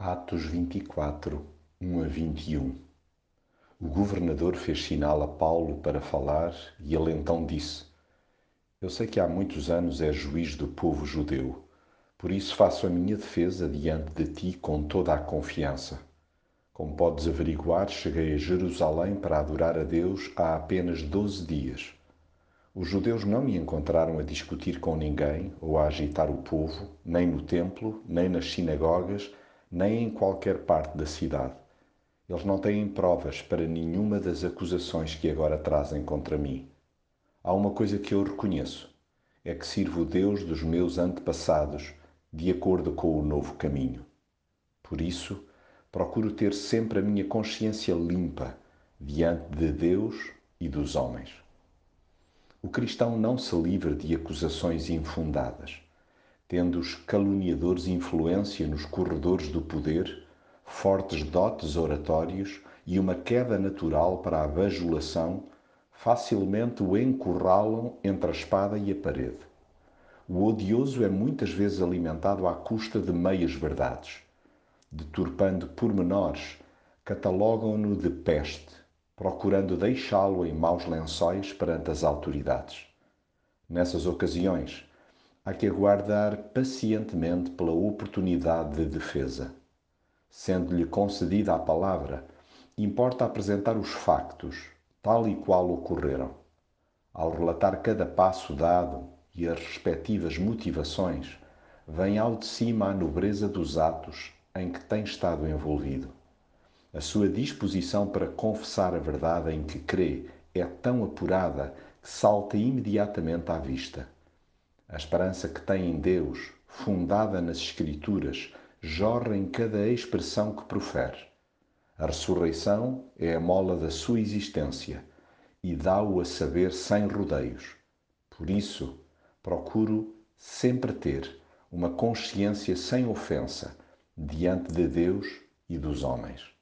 Atos 24, 1 a 21 O governador fez sinal a Paulo para falar e ele então disse: Eu sei que há muitos anos és juiz do povo judeu, por isso faço a minha defesa diante de ti com toda a confiança. Como podes averiguar, cheguei a Jerusalém para adorar a Deus há apenas doze dias. Os judeus não me encontraram a discutir com ninguém ou a agitar o povo, nem no templo, nem nas sinagogas nem em qualquer parte da cidade. Eles não têm provas para nenhuma das acusações que agora trazem contra mim. Há uma coisa que eu reconheço: é que sirvo o Deus dos meus antepassados de acordo com o novo caminho. Por isso, procuro ter sempre a minha consciência limpa diante de Deus e dos homens. O cristão não se livra de acusações infundadas tendo os caluniadores influência nos corredores do poder, fortes dotes oratórios e uma queda natural para a bajulação, facilmente o encurralam entre a espada e a parede. O odioso é muitas vezes alimentado à custa de meias verdades. Deturpando pormenores, catalogam-no de peste, procurando deixá-lo em maus lençóis perante as autoridades. Nessas ocasiões, há que aguardar pacientemente pela oportunidade de defesa. Sendo-lhe concedida a palavra, importa apresentar os factos, tal e qual ocorreram. Ao relatar cada passo dado e as respectivas motivações, vem ao de cima a nobreza dos atos em que tem estado envolvido. A sua disposição para confessar a verdade em que crê é tão apurada que salta imediatamente à vista a esperança que tem em Deus, fundada nas Escrituras, jorra em cada expressão que profere. A ressurreição é a mola da sua existência e dá-o a saber sem rodeios. Por isso, procuro sempre ter uma consciência sem ofensa diante de Deus e dos homens.